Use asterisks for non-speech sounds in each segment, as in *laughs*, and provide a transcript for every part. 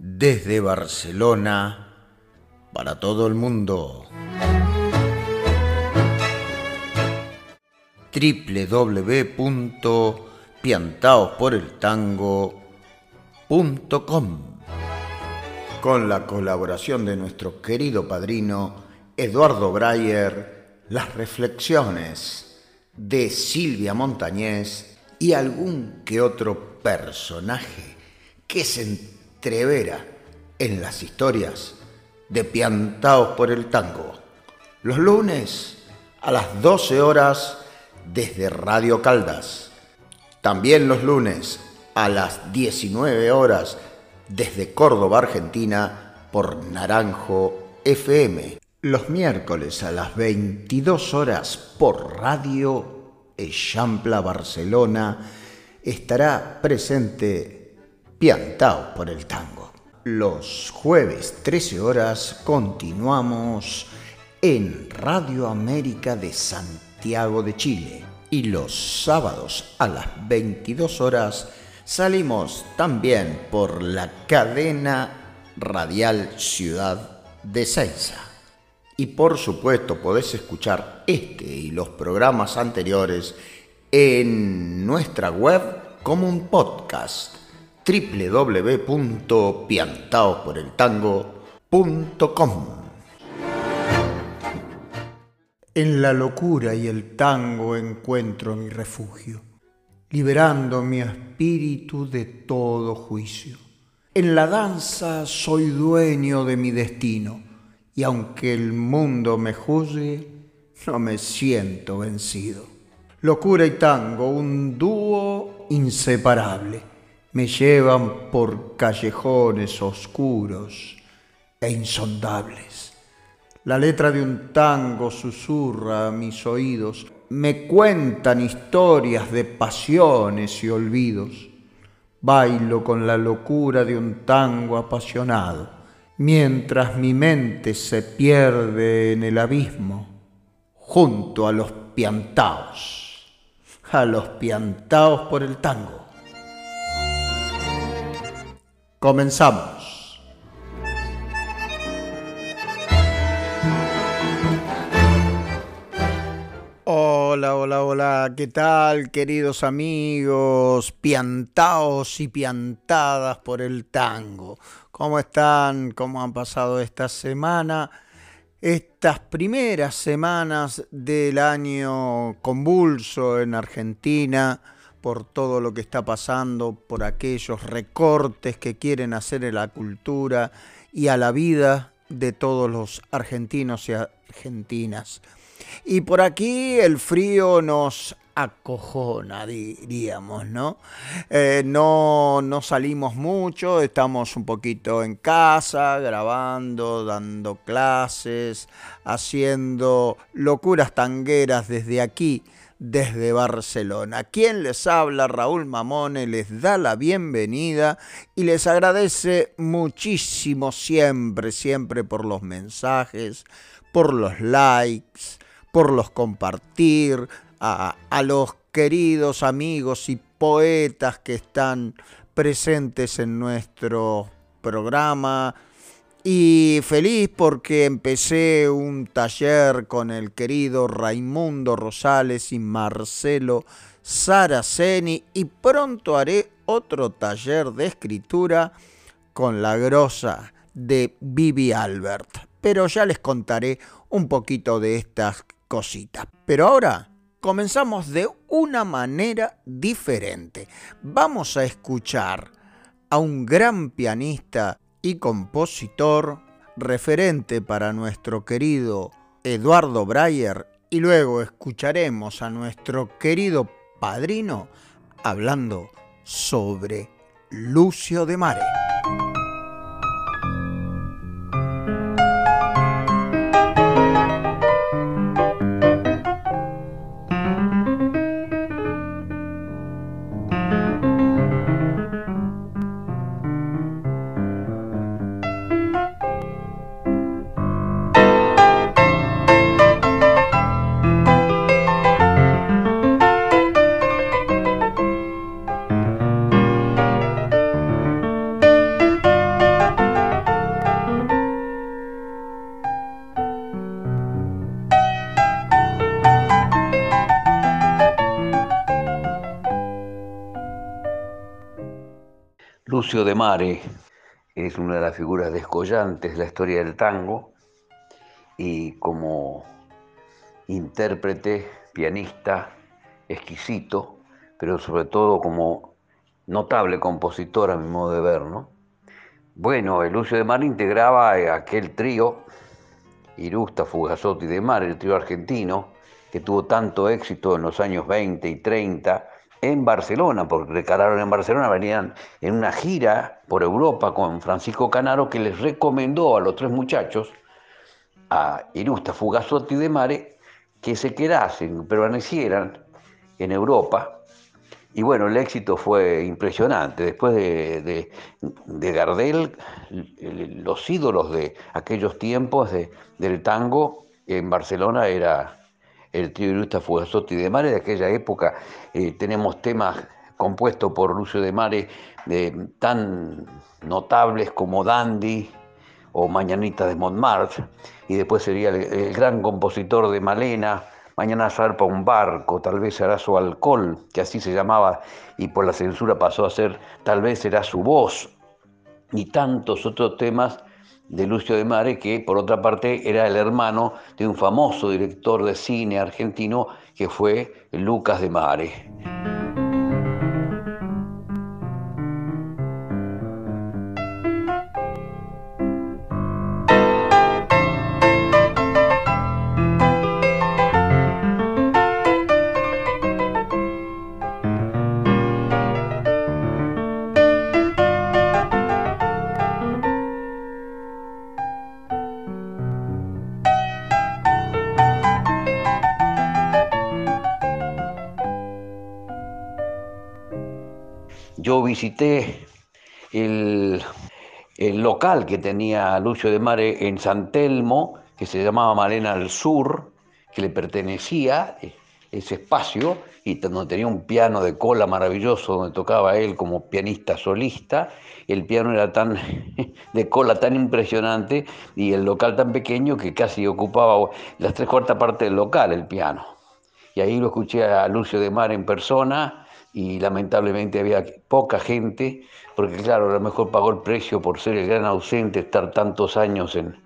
desde Barcelona para todo el mundo. www.piantaosporeltango.com Con la colaboración de nuestro querido padrino Eduardo Breyer, las reflexiones de Silvia Montañés y algún que otro personaje que se entrevera en las historias de Piantaos por el Tango. Los lunes a las 12 horas desde Radio Caldas. También los lunes a las 19 horas desde Córdoba, Argentina, por Naranjo FM. Los miércoles a las 22 horas por Radio Echampla Barcelona estará presente Piantao por el tango. Los jueves 13 horas continuamos en Radio América de Santiago de Chile y los sábados a las 22 horas salimos también por la cadena radial Ciudad de Ceiza. Y por supuesto podés escuchar este y los programas anteriores en nuestra web como un podcast www.piantaosporeltango.com. En la locura y el tango encuentro mi refugio, liberando mi espíritu de todo juicio. En la danza soy dueño de mi destino y aunque el mundo me juzgue, no me siento vencido. Locura y tango, un dúo inseparable, me llevan por callejones oscuros e insondables. La letra de un tango susurra a mis oídos, me cuentan historias de pasiones y olvidos. Bailo con la locura de un tango apasionado, mientras mi mente se pierde en el abismo, junto a los piantaos a los piantaos por el tango. Comenzamos. Hola, hola, hola, ¿qué tal queridos amigos, piantaos y piantadas por el tango? ¿Cómo están? ¿Cómo han pasado esta semana? estas primeras semanas del año convulso en Argentina por todo lo que está pasando, por aquellos recortes que quieren hacer en la cultura y a la vida de todos los argentinos y argentinas. Y por aquí el frío nos acojona, diríamos, ¿no? Eh, ¿no? No salimos mucho, estamos un poquito en casa, grabando, dando clases, haciendo locuras tangueras desde aquí, desde Barcelona. Quien les habla, Raúl Mamone, les da la bienvenida y les agradece muchísimo siempre, siempre por los mensajes, por los likes, por los compartir, a, los queridos amigos y poetas que están presentes en nuestro programa. Y feliz porque empecé un taller con el querido Raimundo Rosales y Marcelo Saraceni y pronto haré otro taller de escritura con la grosa de Vivi Albert. Pero ya les contaré un poquito de estas cositas. Pero ahora comenzamos de una manera diferente. Vamos a escuchar a un gran pianista y compositor referente para nuestro querido Eduardo Breyer y luego escucharemos a nuestro querido padrino hablando sobre Lucio de Mare. Lucio de Mare es una de las figuras descollantes de la historia del tango y como intérprete, pianista, exquisito, pero sobre todo como notable compositor a mi modo de ver, ¿no? Bueno, el Lucio de Mare integraba aquel trío, Irusta, Fugazotti de Mar, el trío argentino, que tuvo tanto éxito en los años 20 y 30 en Barcelona, porque recalaron en Barcelona, venían en una gira por Europa con Francisco Canaro, que les recomendó a los tres muchachos, a Irusta, Fugazotti de Mare, que se quedasen, permanecieran en Europa. Y bueno, el éxito fue impresionante. Después de, Gardel, los ídolos de aquellos tiempos del tango en Barcelona era el trío Irusta Fugazotti de Mare de aquella época. Eh, tenemos temas compuestos por Lucio de Mare tan notables como Dandy o Mañanita de Montmartre, y después sería el, gran compositor de Malena, Mañana zarpa un barco, tal vez será su alcohol, que así se llamaba, y por la censura pasó a ser tal vez será su voz, y tantos otros temas de Lucio de Mare, que por otra parte era el hermano de un famoso director de cine argentino que fue Lucas de Mare. Visité el, local que tenía Lucio de Mare en San Telmo, que se llamaba Malena al Sur, que le pertenecía ese espacio, y donde tenía un piano de cola maravilloso, donde tocaba él como pianista solista. El piano era tan *laughs* de cola tan impresionante y el local tan pequeño que casi ocupaba las tres cuartas partes del local, el piano. Y ahí lo escuché a Lucio de Mar en persona y lamentablemente había poca gente, porque claro, a lo mejor pagó el precio por ser el gran ausente, estar tantos años en,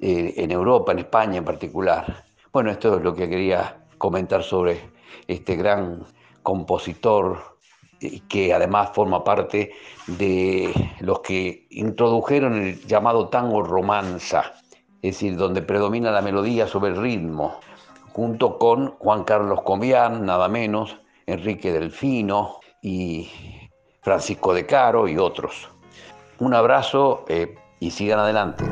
eh, en Europa, en España en particular. Bueno, esto es lo que quería comentar sobre este gran compositor eh, que además forma parte de los que introdujeron el llamado tango romanza, es decir, donde predomina la melodía sobre el ritmo, junto con Juan Carlos Comián, nada menos, Enrique Delfino y Francisco de Caro y otros. Un abrazo eh, y sigan adelante.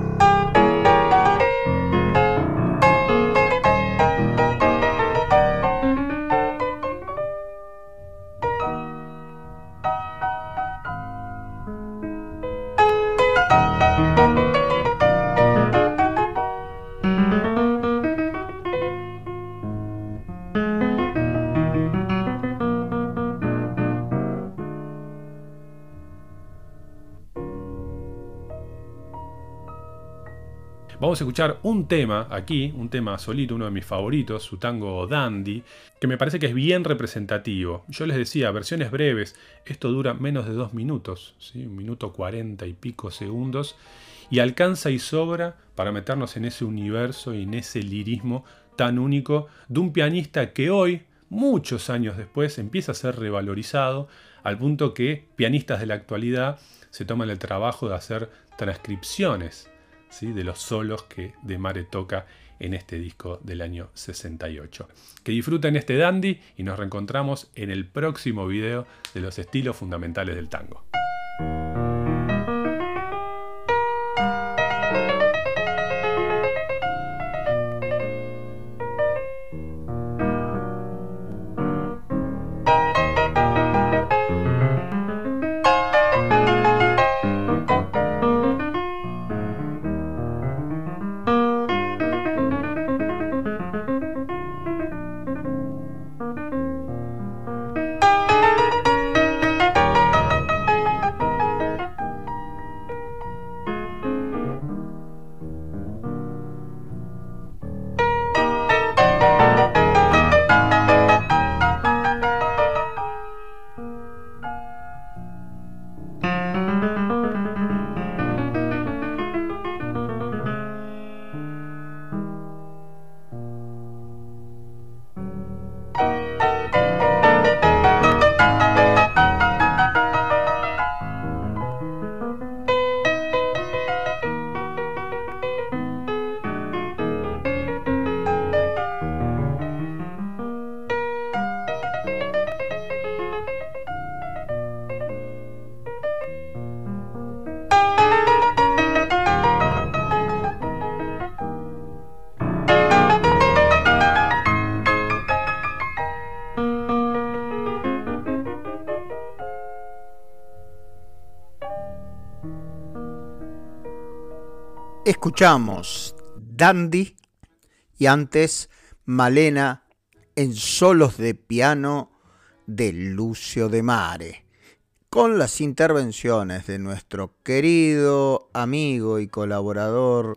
Escuchar un tema aquí, un tema solito, uno de mis favoritos, su tango Dandy, que me parece que es bien representativo. Yo les decía, versiones breves, esto dura menos de dos minutos, un minuto cuarenta y pico segundos, y alcanza y sobra para meternos en ese universo y en ese lirismo tan único de un pianista que hoy, muchos años después, empieza a ser revalorizado al punto que pianistas de la actualidad se toman el trabajo de hacer transcripciones de los solos que De Mare toca en este disco del año 68. Que disfruten este dandy y nos reencontramos en el próximo video de los estilos fundamentales del tango. Escuchamos Dandy y antes Malena en solos de piano de Lucio de Mare, con las intervenciones de nuestro querido amigo y colaborador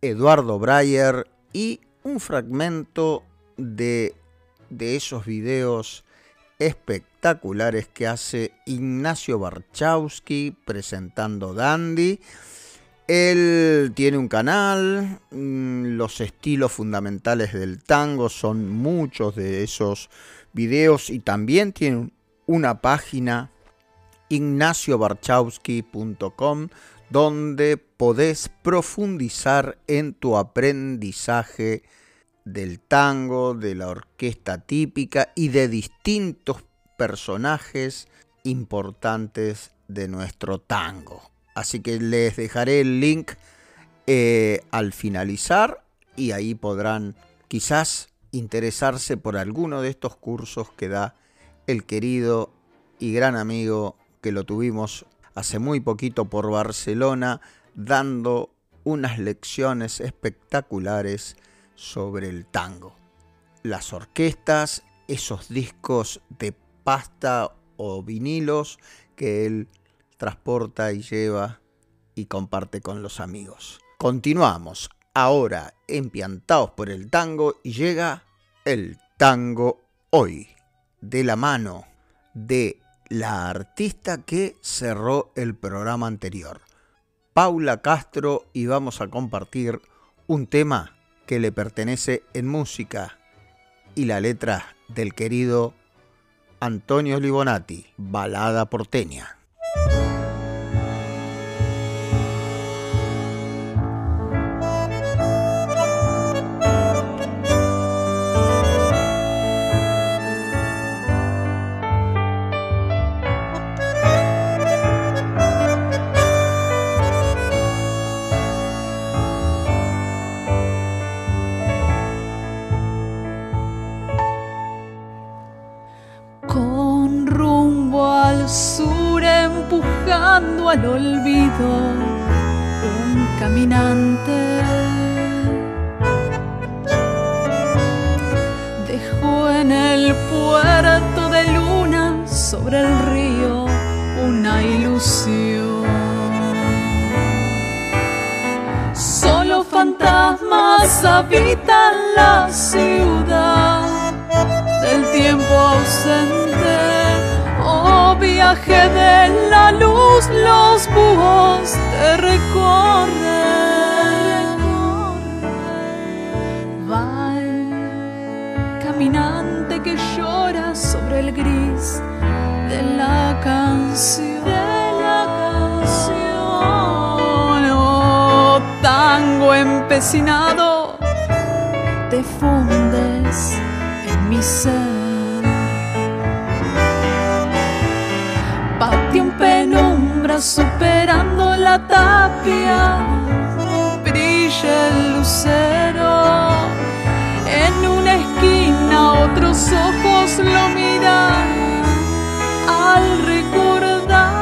Eduardo Breyer y un fragmento de, de esos videos espectaculares que hace Ignacio Barchowski presentando Dandy. Él tiene un canal, mm, los estilos fundamentales del tango son muchos de esos videos y también tiene una página ignaciobarchowski.com donde podés profundizar en tu aprendizaje del tango, de la orquesta típica y de distintos personajes importantes de nuestro tango. Así que les dejaré el link eh, al finalizar y ahí podrán quizás interesarse por alguno de estos cursos que da el querido y gran amigo que lo tuvimos hace muy poquito por Barcelona, dando unas lecciones espectaculares sobre el tango. Las orquestas, esos discos de pasta o vinilos que él transporta y lleva y comparte con los amigos. Continuamos ahora empiantados por el tango y llega el tango hoy, de la mano de la artista que cerró el programa anterior, Paula Castro, y vamos a compartir un tema que le pertenece en música y la letra del querido Antonio Libonati, Balada porteña. Al olvido un caminante. Dejó en el puerto de luna sobre el río una ilusión. Solo fantasmas habitan la ciudad del tiempo ausente viaje de la luz los búhos te recorren. Va caminante que llora sobre el gris de la canción. De la canción. Oh, tango empecinado, te fundes en mi ser. Superando la tapia, brilla el lucero. En una esquina otros ojos lo miran al recordar.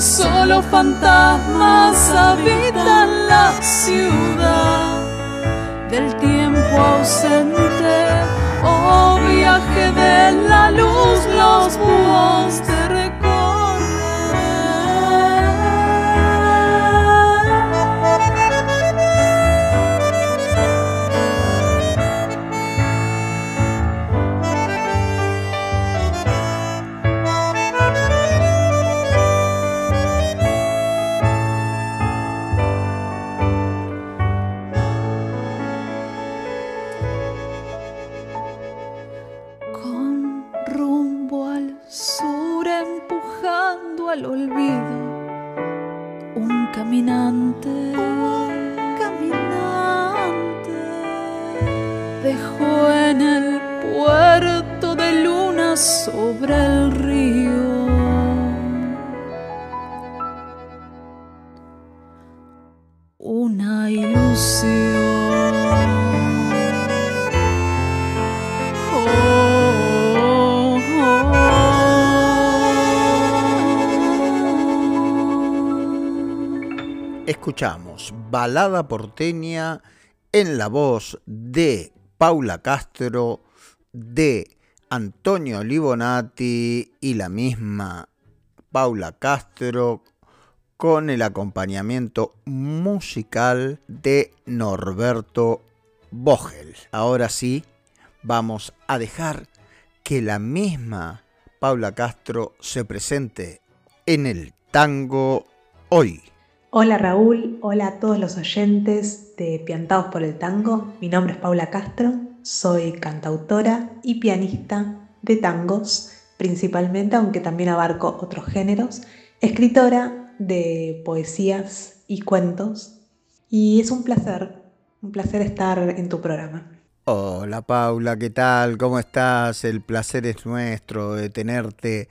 Solo fantasmas habitan la ciudad del tiempo ausente. Oh viaje de la luz, los búhos olvido, un caminante, caminante, dejó en el puerto de luna sobre el río. Escuchamos Balada porteña en la voz de Paula Castro, de Antonio Libonati y la misma Paula Castro con el acompañamiento musical de Norberto Bogel. Ahora sí, vamos a dejar que la misma Paula Castro se presente en el tango hoy. Hola Raúl, hola a todos los oyentes de Piantados por el Tango. Mi nombre es Paula Castro, soy cantautora y pianista de tangos, principalmente, aunque también abarco otros géneros, escritora de poesías y cuentos. Y es un placer, un placer estar en tu programa. Hola Paula, ¿qué tal? ¿Cómo estás? El placer es nuestro de tenerte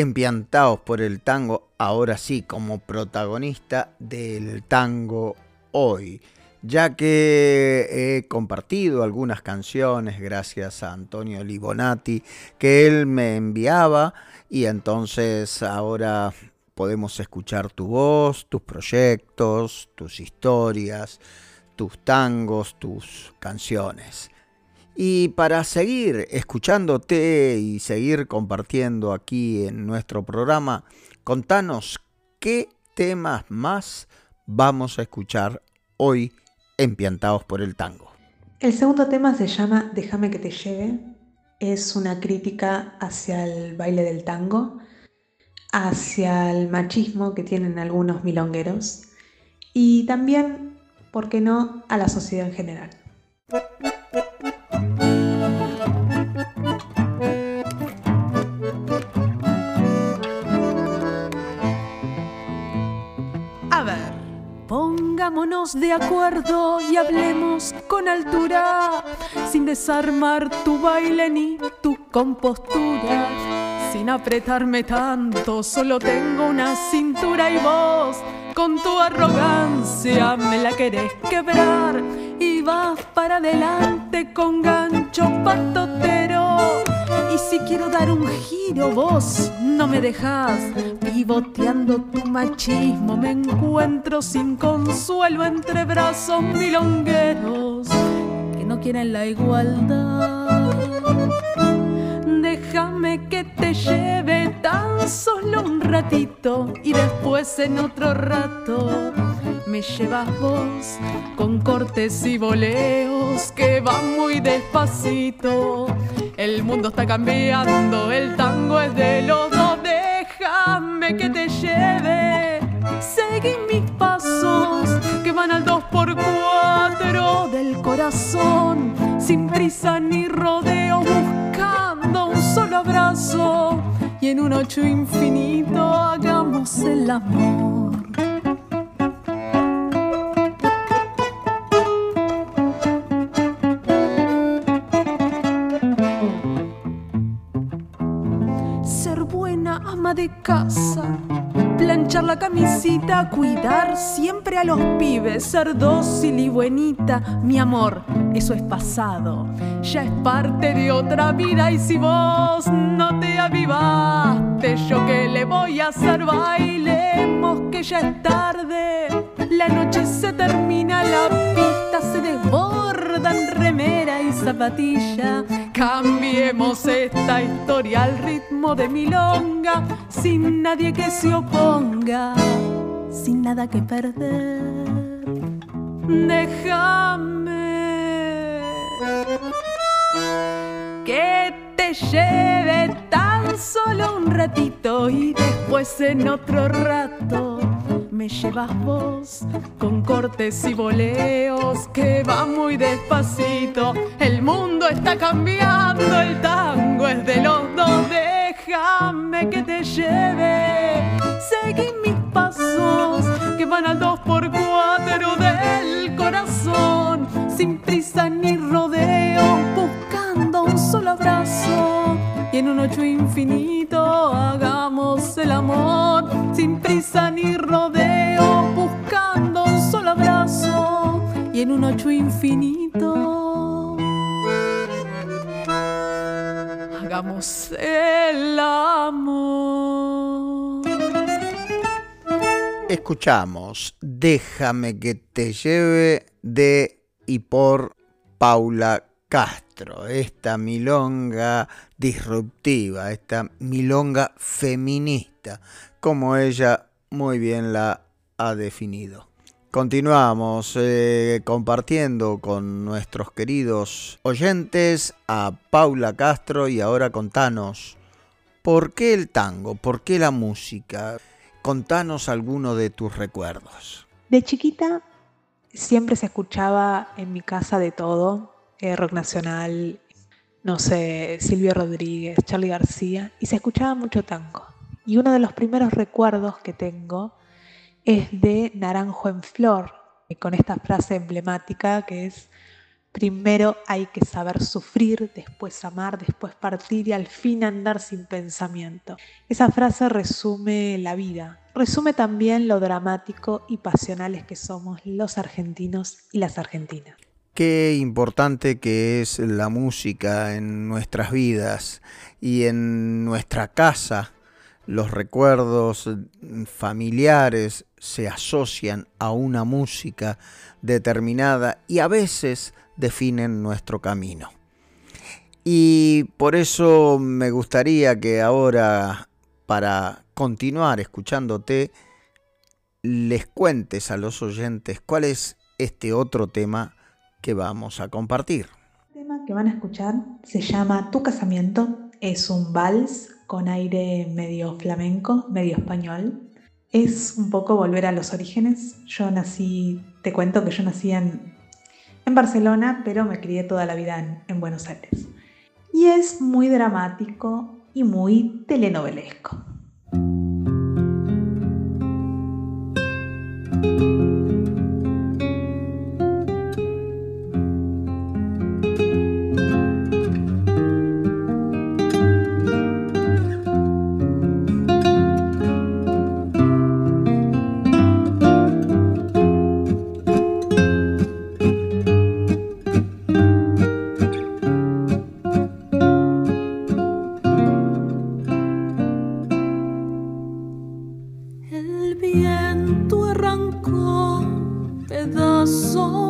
empiantados por el tango, ahora sí como protagonista del tango hoy, ya que he compartido algunas canciones gracias a Antonio Libonati que él me enviaba y entonces ahora podemos escuchar tu voz, tus proyectos, tus historias, tus tangos, tus canciones. Y para seguir escuchándote y seguir compartiendo aquí en nuestro programa, contanos qué temas más vamos a escuchar hoy en Piantados por el Tango. El segundo tema se llama Déjame que te lleve. Es una crítica hacia el baile del tango, hacia el machismo que tienen algunos milongueros y también, ¿por qué no?, a la sociedad en general. De acuerdo y hablemos con altura, sin desarmar tu baile ni tu compostura. Sin apretarme tanto, solo tengo una cintura y vos, con tu arrogancia, me la querés quebrar y vas para adelante con gancho patotero. Y si quiero dar un giro, vos no me dejas. Pivoteando tu machismo, me encuentro sin consuelo entre brazos milongueros que no quieren la igualdad. Déjame que te lleve tan solo un ratito y después en otro rato me llevas vos con cortes y boleos que van muy despacito. El mundo está cambiando, el tango es de los dos. Déjame que te lleve, seguí mis pasos que van al dos por cuatro del corazón, sin prisa ni rodeo, buscando solo abrazo y en un ocho infinito hagamos el amor. de casa. Planchar la camisita, cuidar siempre a los pibes, ser dócil y buenita. Mi amor, eso es pasado, ya es parte de otra vida. Y si vos no te avivaste, yo que le voy a hacer, bailemos que ya es tarde. La noche se termina, la pista se desborda en remera y zapatilla. Cambiemos esta historia al ritmo de milonga, sin nadie que se oponga, sin nada que perder. Déjame que te lleve tan solo un ratito y después en otro rato me llevas vos con cortes y boleos que va muy despacito. El mundo está cambiando, el tango es de los dos. Déjame que te lleve, seguí mis pasos que van al dos por cuatro del corazón, sin prisa ni rodeo, buscando un solo abrazo y en un ocho infinito hagamos el amor sin prisa ni rodeo, buscando un solo abrazo y en un ocho infinito hagamos el amor. escuchamos Déjame que te lleve de y por Paula Castro, esta milonga disruptiva, esta milonga feminista, como ella muy bien la ha definido. Continuamos eh, compartiendo con nuestros queridos oyentes a Paula Castro y ahora contanos, ¿por qué el tango? ¿Por qué la música? Contanos alguno de tus recuerdos. De chiquita siempre se escuchaba en mi casa de todo, eh, rock nacional, no sé, Silvio Rodríguez, Charlie García, y se escuchaba mucho tango. Y uno de los primeros recuerdos que tengo es de Naranjo en Flor, con esta frase emblemática que es Primero hay que saber sufrir, después amar, después partir y al fin andar sin pensamiento. Esa frase resume la vida, resume también lo dramático y pasionales que somos los argentinos y las argentinas. Qué importante que es la música en nuestras vidas y en nuestra casa. Los recuerdos familiares se asocian a una música determinada y a veces definen nuestro camino. Y por eso me gustaría que ahora, para continuar escuchándote, les cuentes a los oyentes cuál es este otro tema que vamos a compartir. El tema que van a escuchar se llama Tu casamiento. Es un vals con aire medio flamenco, medio español. Es un poco volver a los orígenes. Yo nací, te cuento que yo nací en en Barcelona, pero me crié toda la vida en, Buenos Aires. Y es muy dramático y muy telenovelesco. viento arrancó pedazos.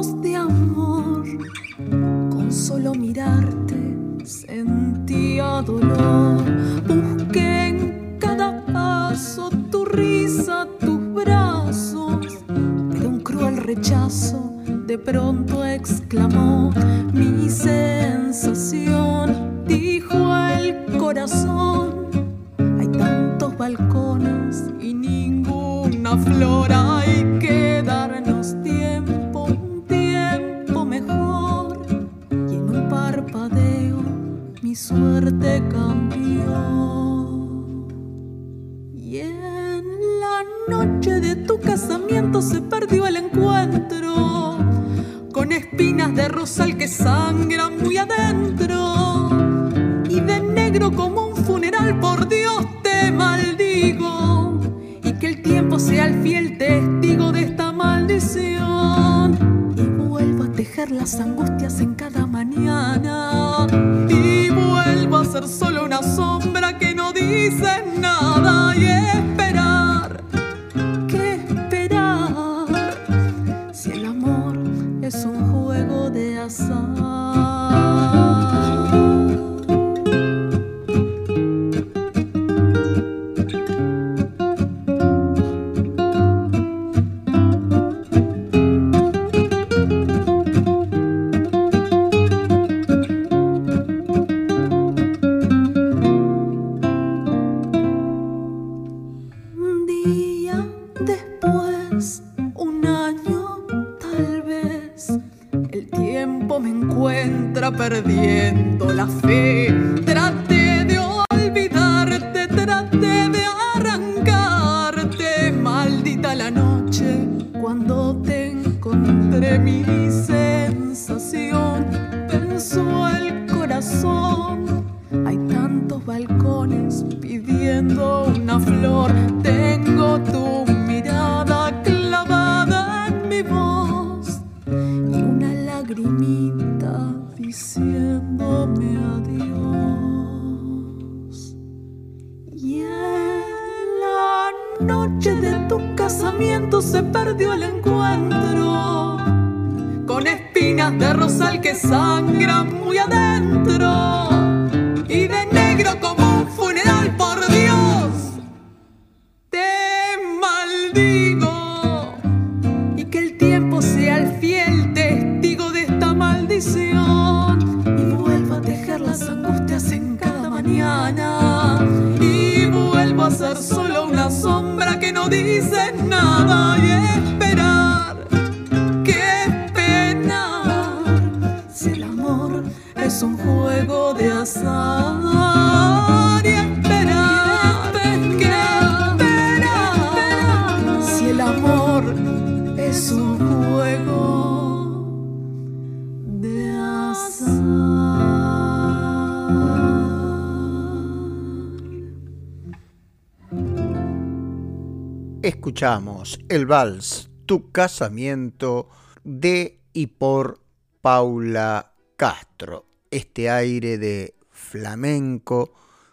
El vals Tu casamiento de y por Paula Castro. Este aire de flamenco,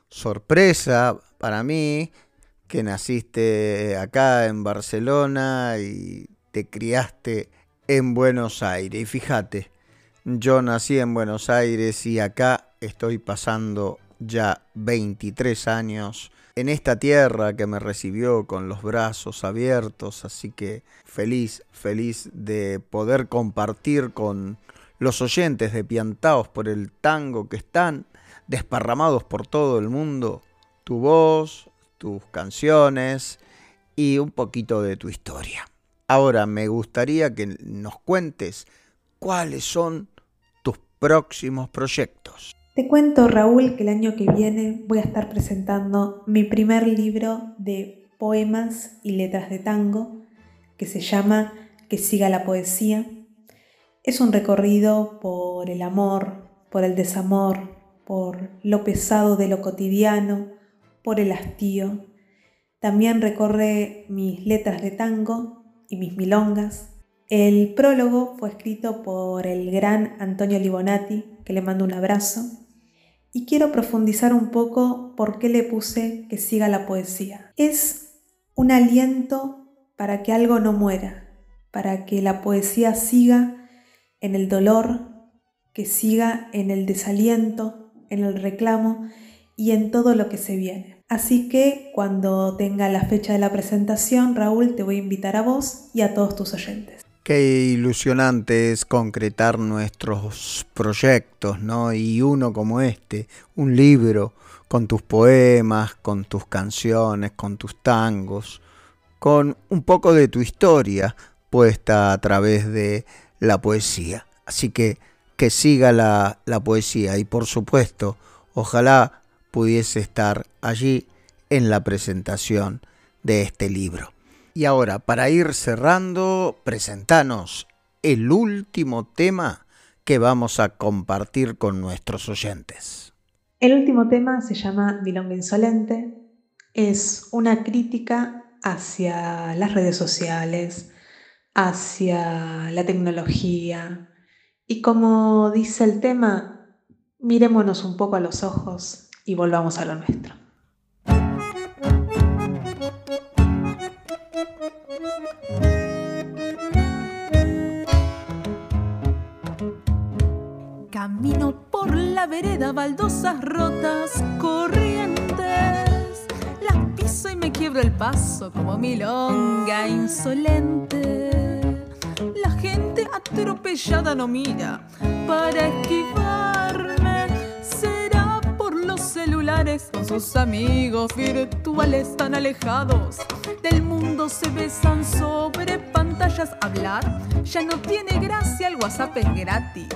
sorpresa para mí, que naciste acá en Barcelona y te criaste en Buenos Aires. Y fíjate, yo nací en Buenos Aires y acá estoy pasando ya 23 años en esta tierra que me recibió con los brazos abiertos, así que feliz, feliz de poder compartir con los oyentes de Piantaos por el tango que están desparramados por todo el mundo, tu voz, tus canciones y un poquito de tu historia. Ahora me gustaría que nos cuentes cuáles son tus próximos proyectos. Te cuento, Raúl, que el año que viene voy a estar presentando mi primer libro de poemas y letras de tango, que se llama Que siga la poesía. Es un recorrido por el amor, por el desamor, por lo pesado de lo cotidiano, por el hastío. También recorre mis letras de tango y mis milongas. El prólogo fue escrito por el gran Antonio Libonati, que le mando un abrazo. Y quiero profundizar un poco por qué le puse que siga la poesía. Es un aliento para que algo no muera, para que la poesía siga en el dolor, que siga en el desaliento, en el reclamo y en todo lo que se viene. Así que cuando tenga la fecha de la presentación, Raúl, te voy a invitar a vos y a todos tus oyentes. Qué ilusionante es concretar nuestros proyectos, ¿no? Y uno como este, un libro con tus poemas, con tus canciones, con tus tangos, con un poco de tu historia puesta a través de la poesía. Así que que siga la, la poesía y por supuesto, ojalá pudiese estar allí en la presentación de este libro. Y ahora, para ir cerrando, presentanos el último tema que vamos a compartir con nuestros oyentes. El último tema se llama Milonga Insolente. Es una crítica hacia las redes sociales, hacia la tecnología. Y como dice el tema, mirémonos un poco a los ojos y volvamos a lo nuestro. Camino por la vereda, baldosas rotas, corrientes. Las piso y me quiebro el paso como milonga insolente. La gente atropellada no mira para esquivarme. Será por los celulares con sus amigos virtuales tan alejados. Del mundo se besan sobre pantallas. Hablar ya no tiene gracia, el WhatsApp es gratis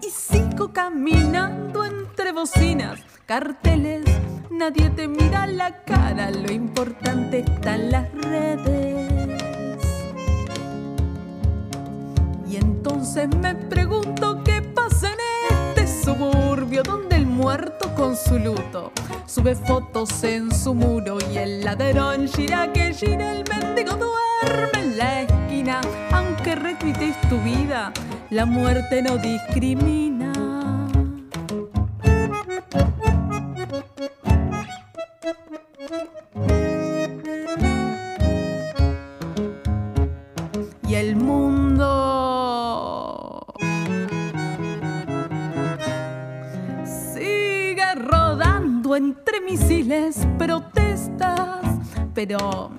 y sigo caminando entre bocinas, carteles, nadie te mira la cara, lo importante está en las redes. Y entonces me pregunto qué pasa en este suburbio donde muerto con su luto. Sube fotos en su muro y el ladrón gira que gira, el mendigo duerme en la esquina. Aunque retuitees tu vida, la muerte no discrimina. Y el mundo protestas, pero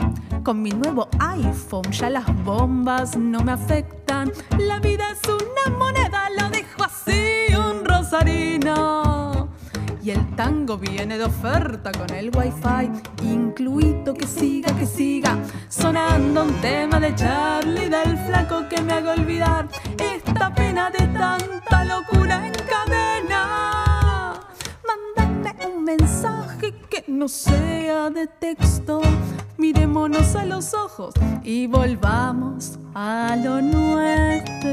con mi nuevo iPhone ya las bombas no me afectan. La vida es una moneda, lo dejo así, un rosarino. Y el tango viene de oferta con el wifi incluido que siga, que siga sonando un tema de Charlie del flaco que me haga olvidar esta pena de tanta locura en cadena. Mensaje que no sea de texto, miremonos a los ojos y volvamos a lo nuestro.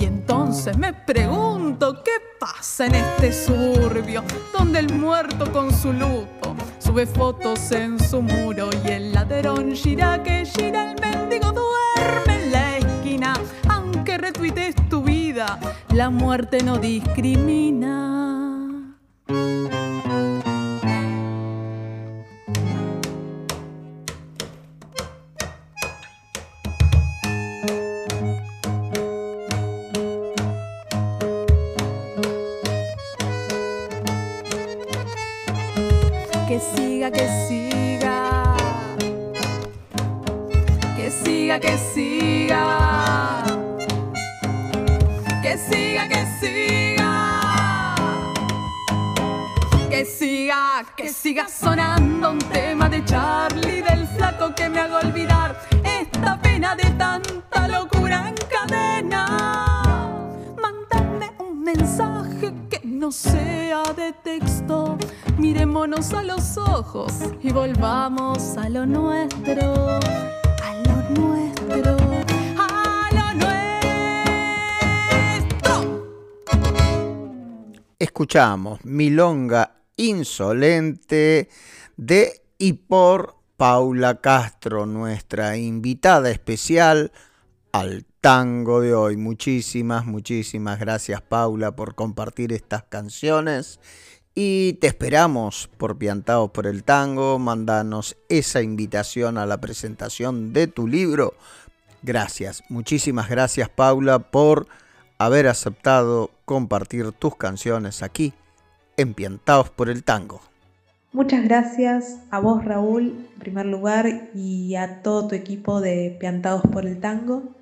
Y entonces me pregunto qué pasa en este suburbio, donde el muerto con su luto sube fotos en su muro y el ladrón gira que gira, el mendigo duerme en la esquina. Aunque retuites tu la muerte no discrimina. que siga, que siga. Que siga, que siga. Que siga, que siga sonando un tema de Charlie del flaco que me haga olvidar esta pena de tanta locura en cadena. Mándame un mensaje que no sea de texto. Miremonos a los ojos y volvamos a lo nuestro. A lo nuestro. Escuchamos Milonga Insolente de y por Paula Castro, nuestra invitada especial al tango de hoy. Muchísimas, muchísimas gracias Paula por compartir estas canciones y te esperamos por Piantados por el Tango. Mandanos esa invitación a la presentación de tu libro. Gracias, muchísimas gracias Paula por haber aceptado compartir tus canciones aquí en Piantados por el Tango. Muchas gracias a vos Raúl en primer lugar y a todo tu equipo de Piantados por el Tango.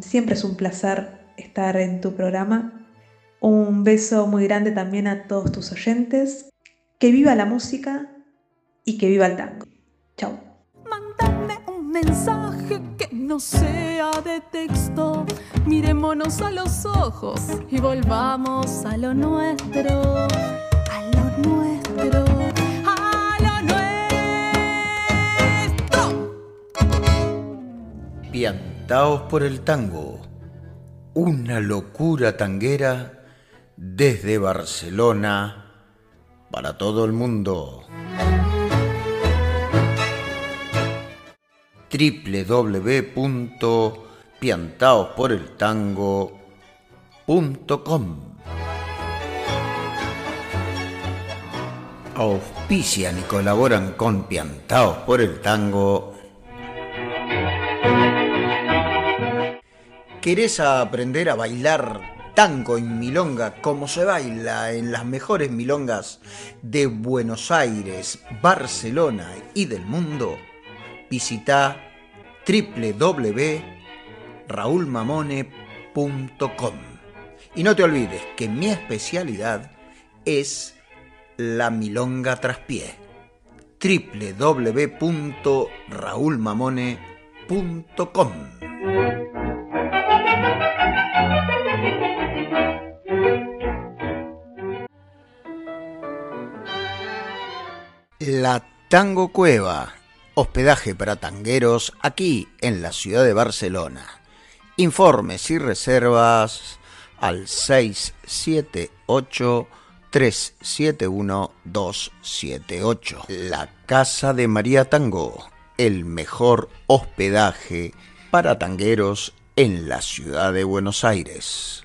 Siempre es un placer estar en tu programa. Un beso muy grande también a todos tus oyentes. Que viva la música y que viva el tango. Chao. Mándame un mensaje que no sea de texto. Miremonos a los ojos y volvamos a lo nuestro. A lo nuestro. A lo nuestro. Piantaos por el Tango. Una locura tanguera desde Barcelona para todo el mundo. www.piantaosporeltango.com Auspician y colaboran con Piantaos por el Tango. ¿Querés aprender a bailar tango en milonga como se baila en las mejores milongas de Buenos Aires, Barcelona y del mundo? Visita www.raulmamone.com. Y no te olvides que mi especialidad es la milonga traspié. www.raulmamone.com. La Tango Cueva, hospedaje para tangueros aquí en la ciudad de Barcelona. Informes y reservas al 678 371 278. La Casa de María Tango, el mejor hospedaje para tangueros en la ciudad de Buenos Aires.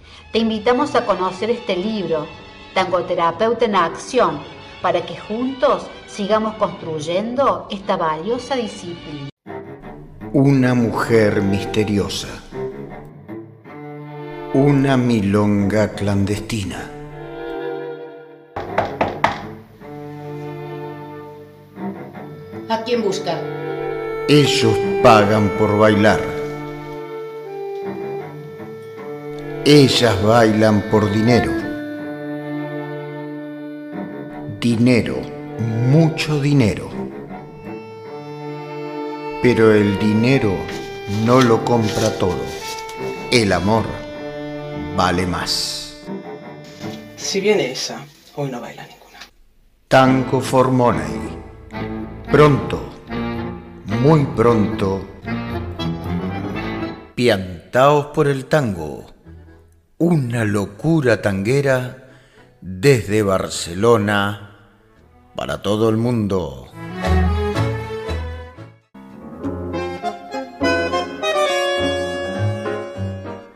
Te invitamos a conocer este libro, Tangoterapeuta en Acción, para que juntos sigamos construyendo esta valiosa disciplina. Una mujer misteriosa. Una milonga clandestina. ¿A quién busca? Ellos pagan por bailar. Ellas bailan por dinero. Dinero, mucho dinero. Pero el dinero no lo compra todo. El amor vale más. Si viene esa, hoy no baila ninguna. Tango Formonei. Pronto, muy pronto, piantaos por el tango. Una locura tanguera desde Barcelona para todo el mundo.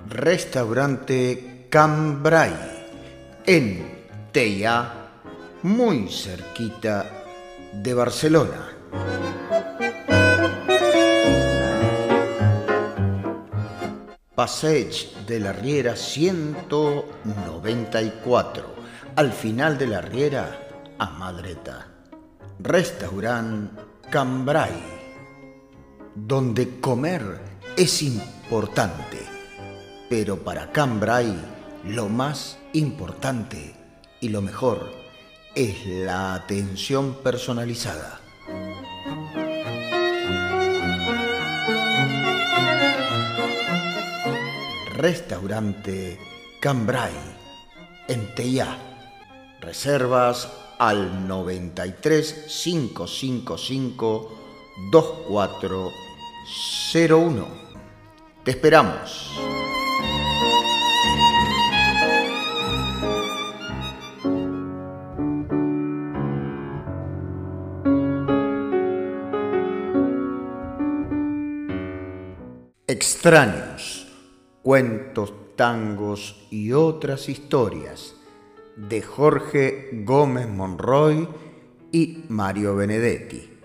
Restaurante Cambrai en Teia, muy cerquita de Barcelona. Passage de la Riera 194, al final de la Riera a Madreta. Restaurant Cambrai, donde comer es importante, pero para Cambrai lo más importante y lo mejor es la atención personalizada. Restaurante Cambrai en Teia. Reservas al 93 555 2401. Te esperamos. Extraños, cuentos, tangos y otras historias de Jorge Gómez Monroy y Mario Benedetti.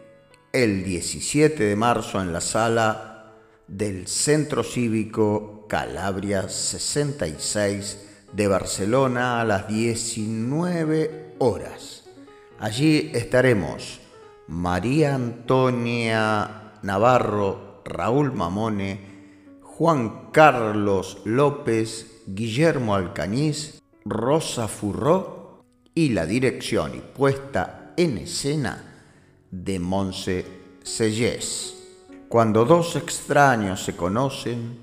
El 17 de marzo en la sala del Centro Cívico Calabria 66 de Barcelona a las 19 horas. Allí estaremos María Antonia Navarro, Raúl Mamone, Juan Carlos López, Guillermo Alcañiz, Rosa Furró y la dirección y puesta en escena de Monse Sellés. Cuando dos extraños se conocen,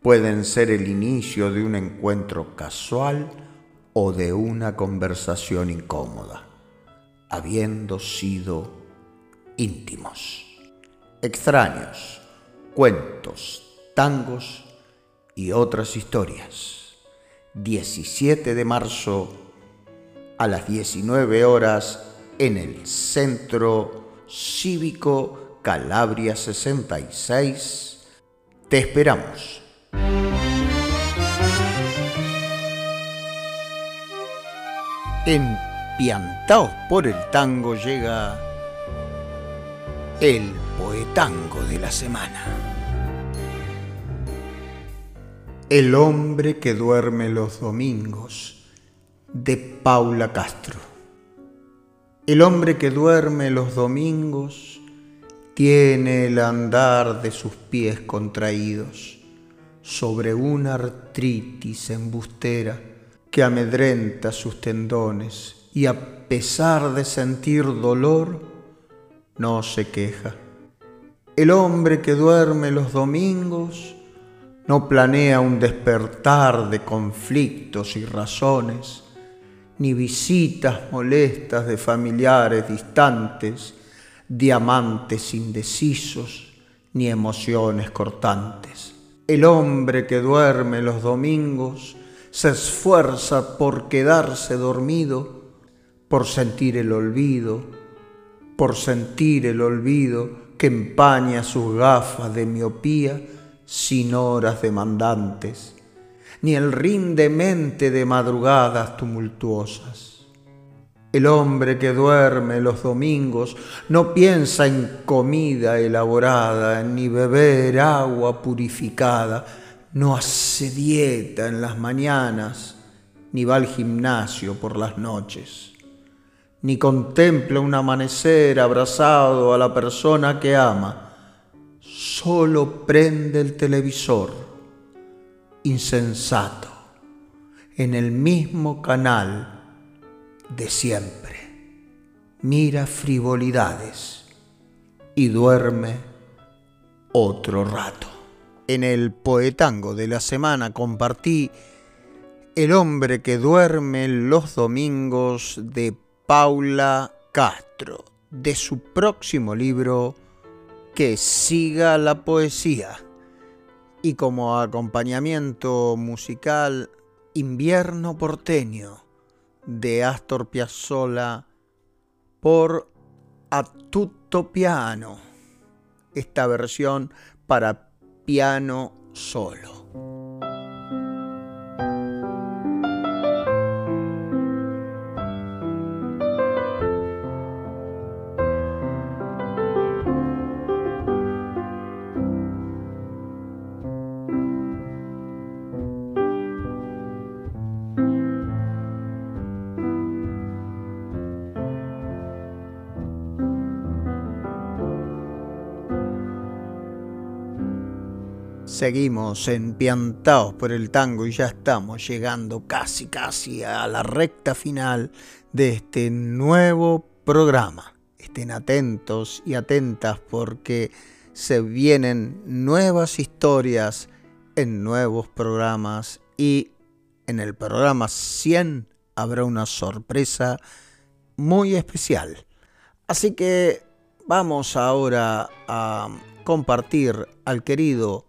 pueden ser el inicio de un encuentro casual o de una conversación incómoda, habiendo sido íntimos. Extraños, cuentos, tangos y otras historias. 17 de marzo a las 19 horas en el Centro Cívico Calabria 66. Te esperamos. En Piantaos por el Tango llega el poetango de la semana. El hombre que duerme los domingos de Paula Castro. El hombre que duerme los domingos tiene el andar de sus pies contraídos sobre una artritis embustera que amedrenta sus tendones y a pesar de sentir dolor, no se queja. El hombre que duerme los domingos no planea un despertar de conflictos y razones, ni visitas molestas de familiares distantes, diamantes indecisos ni emociones cortantes. El hombre que duerme los domingos se esfuerza por quedarse dormido, por sentir el olvido, por sentir el olvido que empaña sus gafas de miopía sin horas demandantes, ni el rinde mente de madrugadas tumultuosas. El hombre que duerme los domingos no piensa en comida elaborada, ni beber agua purificada, no hace dieta en las mañanas, ni va al gimnasio por las noches, ni contempla un amanecer abrazado a la persona que ama, solo prende el televisor, insensato, en el mismo canal de siempre. Mira frivolidades y duerme otro rato. En el poetango de la semana compartí El hombre que duerme los domingos de Paula Castro, de su próximo libro Que siga la poesía. Y como acompañamiento musical, Invierno porteño de Astor Piazzolla por A tutto piano. Esta versión para piano solo. Seguimos empiantados por el tango y ya estamos llegando casi casi a la recta final de este nuevo programa. Estén atentos y atentas porque se vienen nuevas historias en nuevos programas y en el programa 100 habrá una sorpresa muy especial. Así que vamos ahora a compartir al querido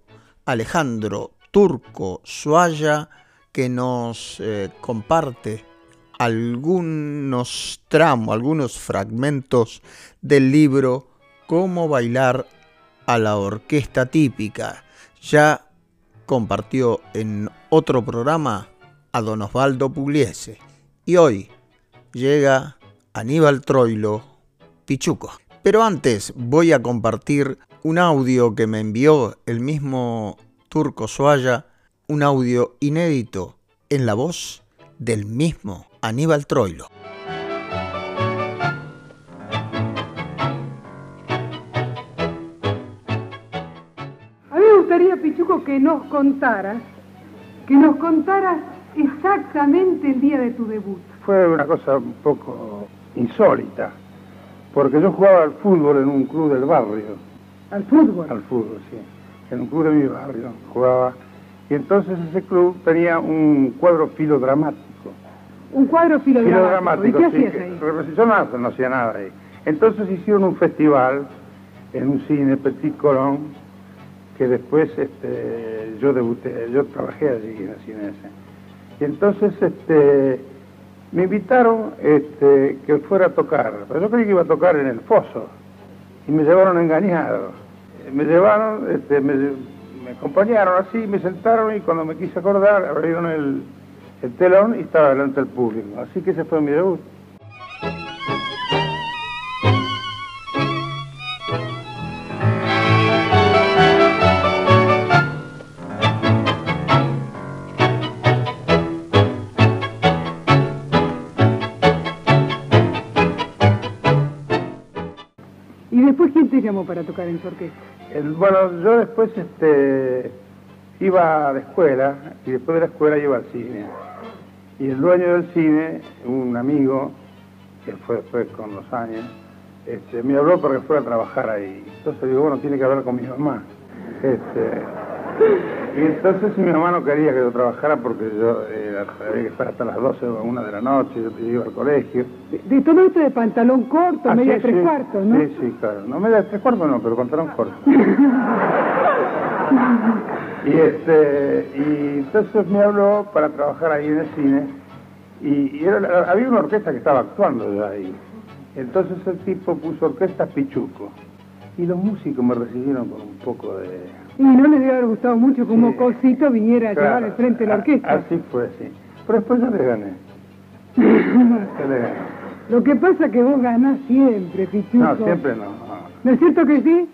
Alejandro Turco Suaya, que nos eh, comparte algunos tramos, algunos fragmentos del libro Cómo bailar a la orquesta típica. Ya compartió en otro programa a don Osvaldo Pugliese y hoy llega Aníbal Troilo Pichuco. Pero antes voy a compartir un audio que me envió el mismo Turco Soaya, un audio inédito en la voz del mismo Aníbal Troilo. A mí me gustaría, Pichuco, que nos contaras, que nos contaras exactamente el día de tu debut. Fue una cosa un poco insólita, porque yo jugaba al fútbol en un club del barrio ¿Al fútbol? Al fútbol, sí. En un club de mi barrio jugaba. Y entonces ese club tenía un cuadro filodramático. ¿Un cuadro filodramático? ¿Y qué hacías ahí? Yo no, no hacía nada ahí. Entonces hicieron un festival en un cine Petit Colón, que después este, yo debuté, yo trabajé allí en el cine ese. Y entonces este, me invitaron este, que fuera a tocar, pero yo creí que iba a tocar en el foso y me llevaron engañado. Me llevaron, este, me, acompañaron así, me sentaron y cuando me quise acordar abrieron el, el telón y estaba delante del público. Así que ese fue mi debut. Para tocar en su orquesta? bueno, yo después este, iba a la escuela y después de la escuela iba al cine. Y el dueño del cine, un amigo, que fue después con los años, este, me habló para que fuera a trabajar ahí. Entonces digo, bueno, tiene que hablar con mi mamá. Este, *laughs* Y entonces mi mamá no quería que yo trabajara porque yo eh, había que estar hasta las 12 o 1 de la noche, yo iba al colegio. De, de todo esto de pantalón corto, Ah, media sí, tres sí. cuartos, ¿no? Sí, sí, claro. No media tres cuartos no, pero pantalón corto. *laughs* y este y entonces me habló para trabajar ahí en el cine y, y era la- había una orquesta que estaba actuando ya ahí. Entonces el tipo puso orquesta Pichuco y los músicos me recibieron con un poco de... Y no les debe haber gustado mucho que un mocosito viniera a Claro, llevar al frente de la a- orquesta. Así fue, sí. Pero después yo le gané. *laughs* Yo le gané. Lo que pasa es que vos ganás siempre, Pichuco. No, siempre no. no. ¿No es cierto que sí?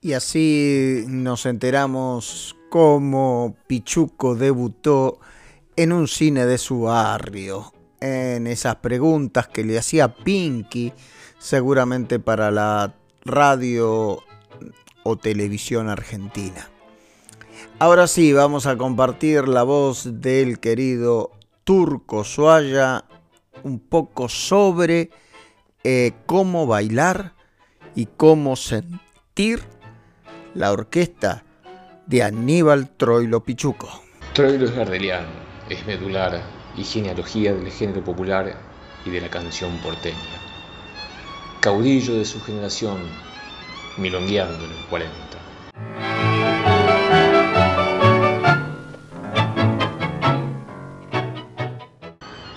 Y así nos enteramos cómo Pichuco debutó en un cine de su barrio, en esas preguntas que le hacía Pinky, seguramente para la radio o televisión argentina. Ahora sí, vamos a compartir la voz del querido Turco Suaya un poco sobre eh, cómo bailar y cómo sentir la orquesta de Aníbal Troilo Pichuco. Troilo es gardeliano, es medular y genealogía del género popular y de la canción porteña. Caudillo de su generación, milongueando en el 40.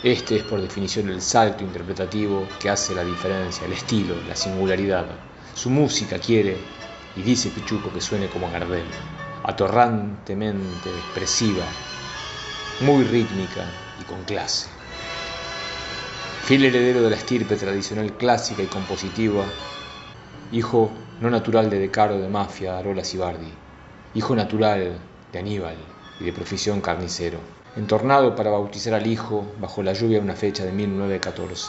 Este es por definición el salto interpretativo que hace la diferencia, el estilo, la singularidad. Su música quiere, y dice Pichuco que suene como Gardel, atorrantemente expresiva, muy rítmica y con clase. Fiel heredero de la estirpe tradicional clásica y compositiva, hijo no natural de Decaro de Mafia, Arola Sibardi, hijo natural de Aníbal y de profesión carnicero, entornado para bautizar al hijo bajo la lluvia de una fecha de 1914.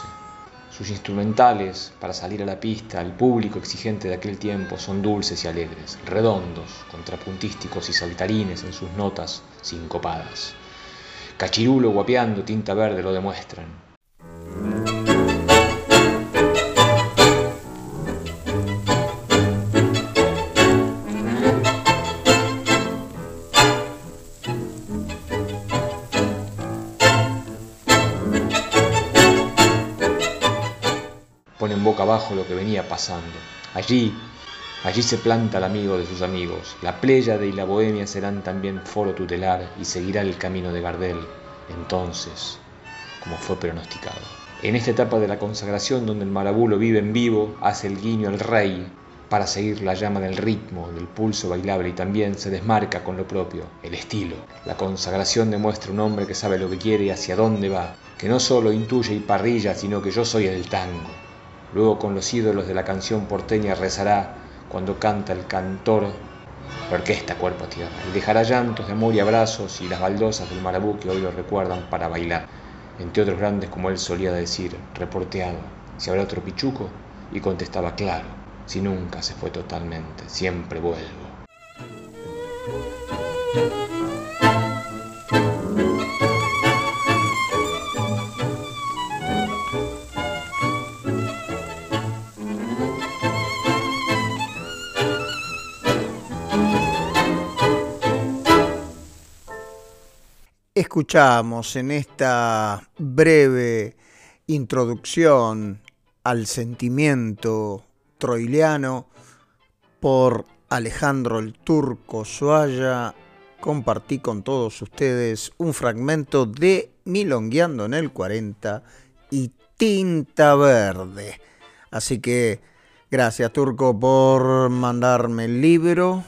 Sus instrumentales para salir a la pista al público exigente de aquel tiempo son dulces y alegres, redondos, contrapuntísticos y saltarines en sus notas sincopadas. Cachirulo guapeando tinta verde lo demuestran. Ponen boca abajo lo que venía pasando. Allí, allí se planta el amigo de sus amigos. La Pléyade y la Bohemia serán también foro tutelar y seguirá el camino de Gardel, entonces, como fue pronosticado. En esta etapa de la consagración donde el marabulo vive en vivo, hace el guiño al rey para seguir la llama del ritmo, del pulso bailable y también se desmarca con lo propio, el estilo. La consagración demuestra un hombre que sabe lo que quiere y hacia dónde va, que no solo intuye y parrilla, sino que yo soy el tango. Luego con los ídolos de la canción porteña rezará cuando canta el cantor orquesta cuerpo a tierra y dejará llantos de amor y abrazos y las baldosas del marabú que hoy lo recuerdan para bailar, entre otros grandes como él solía decir, reporteado, si habrá otro pichuco, y contestaba claro, si nunca se fue totalmente, siempre vuelvo. Escuchamos en esta breve introducción al sentimiento troiliano por Alejandro el Turco Suaya, compartí con todos ustedes un fragmento de Milongueando en el 40 y Tinta Verde. Así que gracias Turco por mandarme el libro,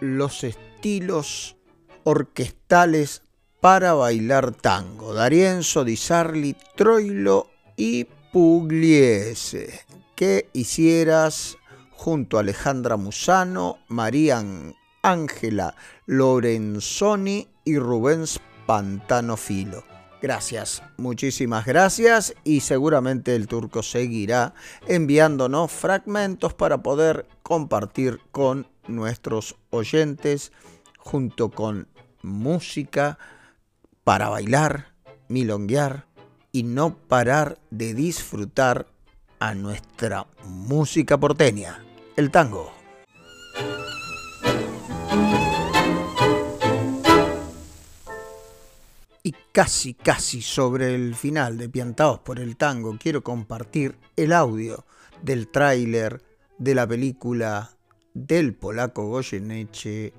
Los estilos orquestales para bailar tango. Darienzo, Di Sarli, Troilo y Pugliese. Que hicieras junto a Alejandra Musano, María Ángela Lorenzoni y Rubens Pantano Filo. Gracias, muchísimas gracias y seguramente el turco seguirá enviándonos fragmentos para poder compartir con nuestros oyentes junto con música para bailar, milonguear y no parar de disfrutar a nuestra música porteña, el tango. Y casi, casi sobre el final de Piantados por el Tango, quiero compartir el audio del tráiler de la película del polaco Goyeneche,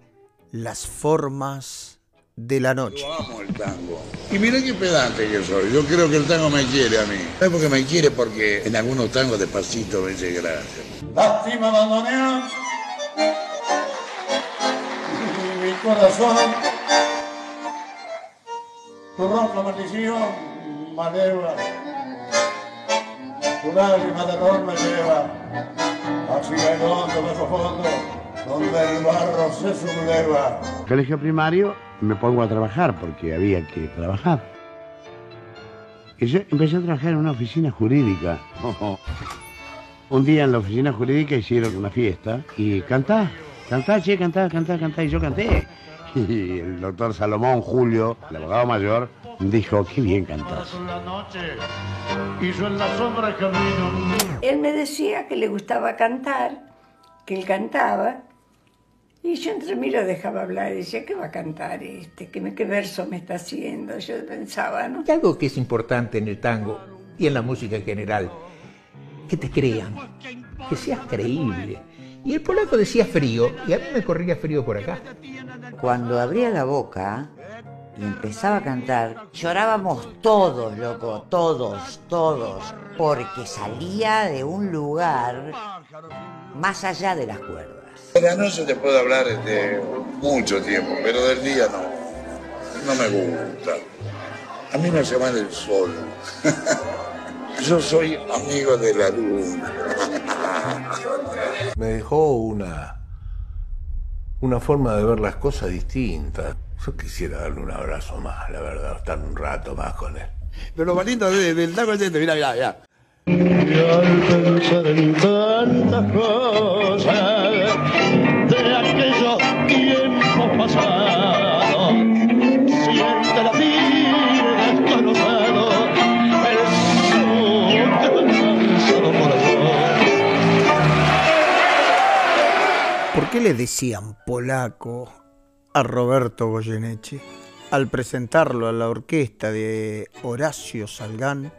Las formas de la noche. Yo amo el tango. Y mirá qué pedante que soy. Yo creo que el tango me quiere a mí. ¿Sabes por qué me quiere? Porque en algunos tangos despacito me dice gracias. Lástima abandoné mi corazón. Tu ronca maldición maleva. Tu lágrima de error me lleva hacia el hondo bajo fondo donde el barro se subleva. Colegio primario me pongo a trabajar porque había que trabajar. Y yo empecé a trabajar en una oficina jurídica. *laughs* Un día en la oficina jurídica hicieron una fiesta y cantá, cantá, che, cantá, cantá, cantá. Y yo canté. *laughs* Y el doctor Salomón Julio, el abogado mayor, dijo, qué bien cantás. Él me decía que le gustaba cantar, que él cantaba, y yo entre mí lo dejaba hablar y decía, ¿qué va a cantar este? ¿Qué, qué verso me está haciendo? Yo pensaba, ¿no? Y algo que es importante en el tango y en la música en general, que te crean, que seas creíble. Y el polaco decía frío, y a mí me corría frío por acá. Cuando abría la boca y empezaba a cantar, llorábamos todos, loco, todos, todos, porque salía de un lugar más allá de las cuerdas. De la noche te puedo hablar de mucho tiempo, pero del día no. No me gusta. A mí me hace mal el sol. *laughs* Yo soy amigo de la luna. Me dejó una, una forma de ver las cosas distintas. Yo quisiera darle un abrazo más, la verdad, estar un rato más con él. Pero lo más lindo de- del es este, mirá, mirá, mirá. Y al pensar en tantas cosas siente cansado corazón. ¿Por qué le decían polaco a Roberto Goyeneche? Al presentarlo a la orquesta de Horacio Salgán,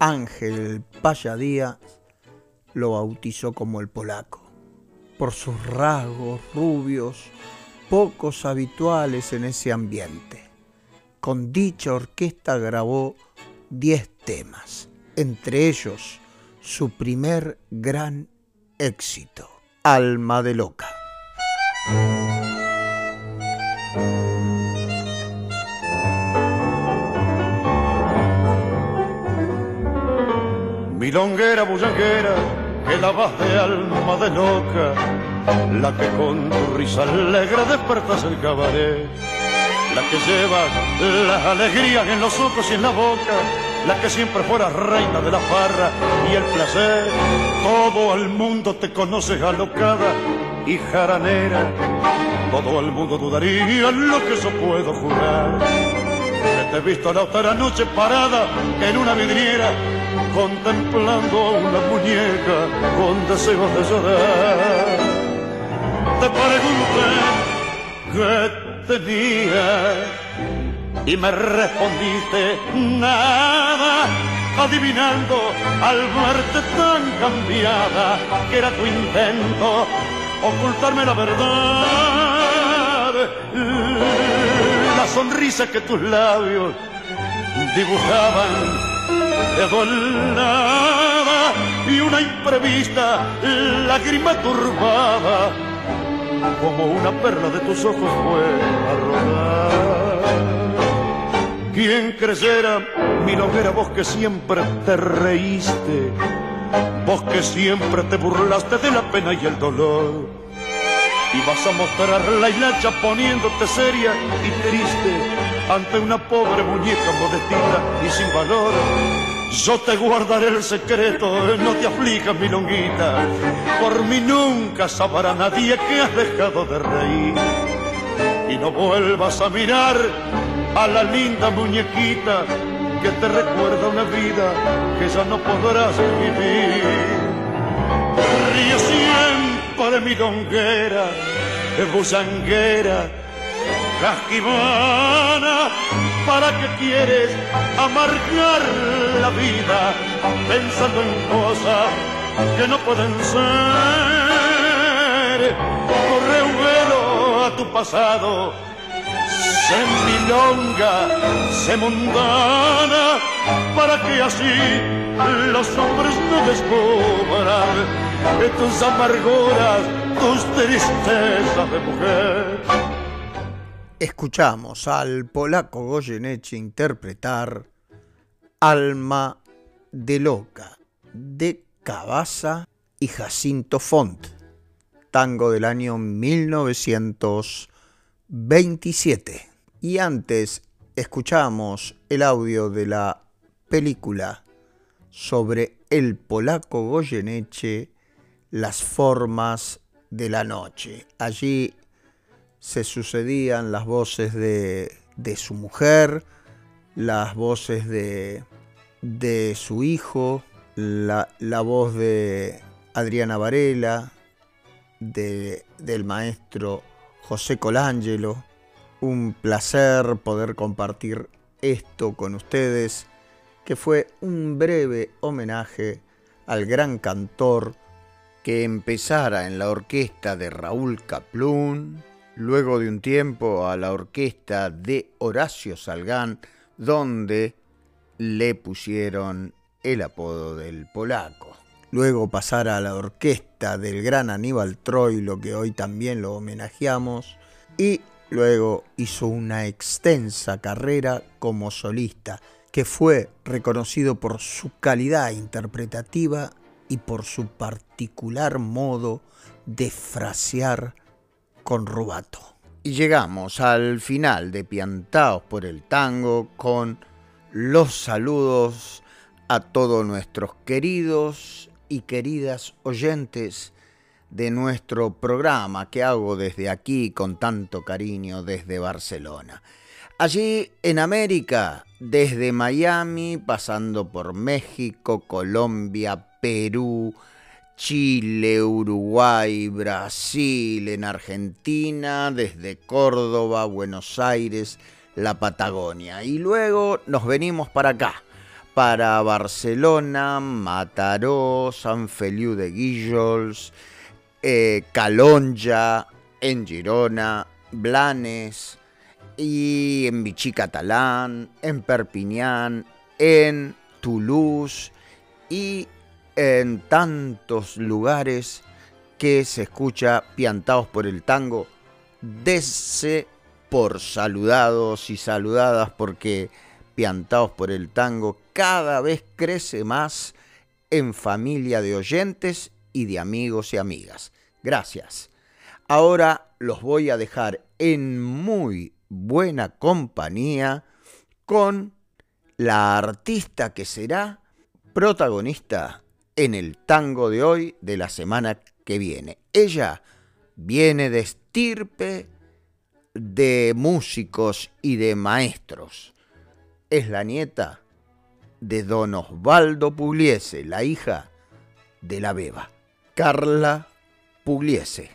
Ángel Payadía lo bautizó como el polaco, por sus rasgos rubios, pocos habituales en ese ambiente. Con dicha orquesta grabó 10 temas, entre ellos su primer gran éxito, Alma de Loca. Milonguera bullanguera, que la vas de alma de loca, la que con tu risa alegre despertas el cabaret, la que lleva las alegrías en los ojos y en la boca, la que siempre fuera reina de la farra y el placer. Todo el mundo te conoce alocada y jaranera, todo el mundo dudaría lo que yo puedo jurar. Que te he visto la otra noche parada en una vidriera, contemplando a una muñeca con deseos de llorar. Te pregunté qué tenía y me respondiste nada, adivinando al verte tan cambiada que era tu intento ocultarme la verdad. La sonrisa que tus labios dibujaban quedó helada y una imprevista lágrima turbada como una perla de tus ojos fue a rodar. ¿Quién creyera, milonguera, vos que siempre te reíste, vos que siempre te burlaste de la pena y el dolor? Y vas a mostrar la hilacha poniéndote seria y triste ante una pobre muñeca modestita y sin valor. Yo te guardaré el secreto, no te aflijas, mi longuita. Por mí nunca sabrá nadie que has dejado de reír. Y no vuelvas a mirar a la linda muñequita que te recuerda una vida que ya no podrás vivir. Río siempre milonguera, bullanguera, cajibana, ¿para qué quieres amargar la vida pensando en cosas que no pueden ser? Corre un a tu pasado se milonga, se mundana, para que así los hombres no descubran tus amarguras, tus tristezas de mujer. Escuchamos al polaco Goyeneche interpretar Alma de Loca de Cabaza y Jacinto Font, tango del año 1927. Y antes escuchamos el audio de la película sobre el polaco Goyeneche, Las formas de la noche. Allí se sucedían las voces de, de su mujer, las voces de, de su hijo, la, la, voz de Adriana Varela, de, del maestro José Colangelo, un placer poder compartir esto con ustedes, que fue un breve homenaje al gran cantor que empezara en la orquesta de Raúl Caplún, luego de un tiempo a la orquesta de Horacio Salgán, donde le pusieron el apodo del polaco. Luego pasara a la orquesta del gran Aníbal Troilo, que hoy también lo homenajeamos, y Luego hizo una extensa carrera como solista, que fue reconocido por su calidad interpretativa y por su particular modo de frasear con rubato. Y llegamos al final de Piantaos por el Tango con los saludos a todos nuestros queridos y queridas oyentes de nuestro programa que hago desde aquí con tanto cariño desde Barcelona. Allí en América, desde Miami, pasando por México, Colombia, Perú, Chile, Uruguay, Brasil, en Argentina, desde Córdoba, Buenos Aires, la Patagonia. Y luego nos venimos para acá, para Barcelona, Mataró, San Feliu de Guíjols, eh, Calonja, en Girona, Blanes y en Vichy Catalán, en Perpiñán, en Toulouse y en tantos lugares que se escucha piantados por el tango. Dese por saludados y saludadas porque piantados por el tango cada vez crece más en familia de oyentes y de amigos y amigas. Gracias. Ahora los voy a dejar en muy buena compañía con la artista que será protagonista en el tango de hoy de la semana que viene. Ella viene de estirpe de músicos y de maestros. Es la nieta de don Osvaldo Pugliese, la hija de la beba, Carla Pugliese.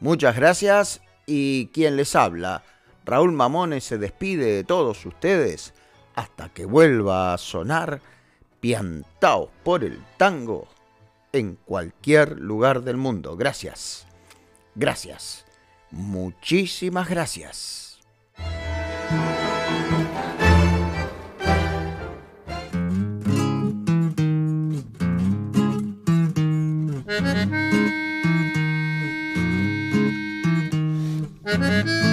Muchas gracias y quien les habla, Raúl Mamones se despide de todos ustedes hasta que vuelva a sonar espiantados por el tango en cualquier lugar del mundo. Gracias. Gracias. Muchísimas gracias. *laughs*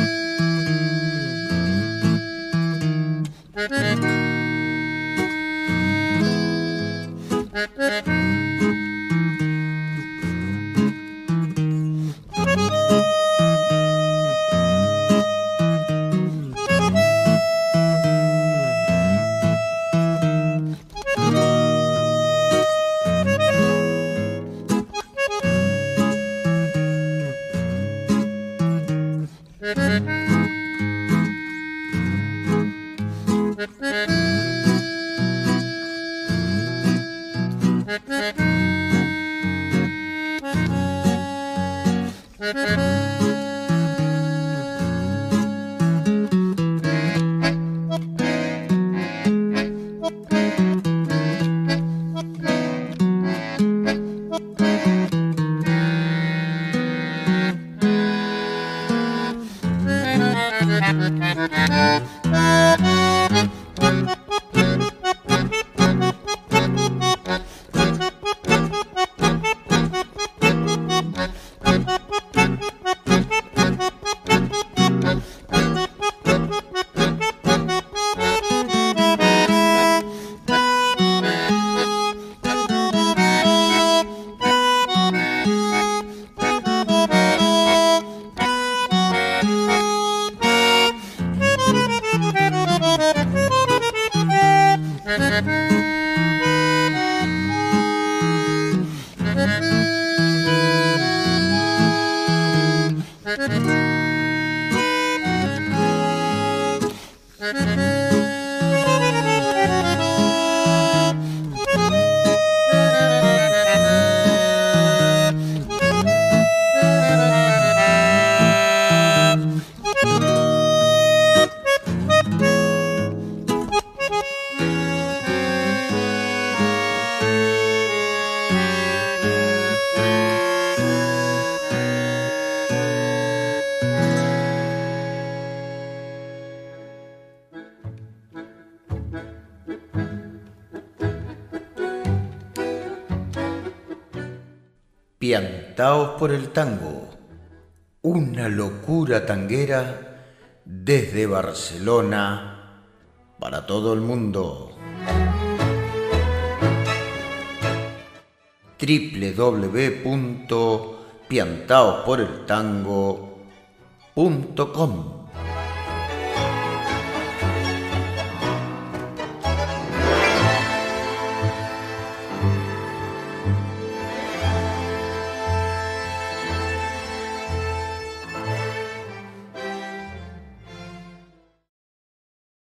por el tango, una locura tanguera desde Barcelona para todo el mundo. www.piantaosporeltango.com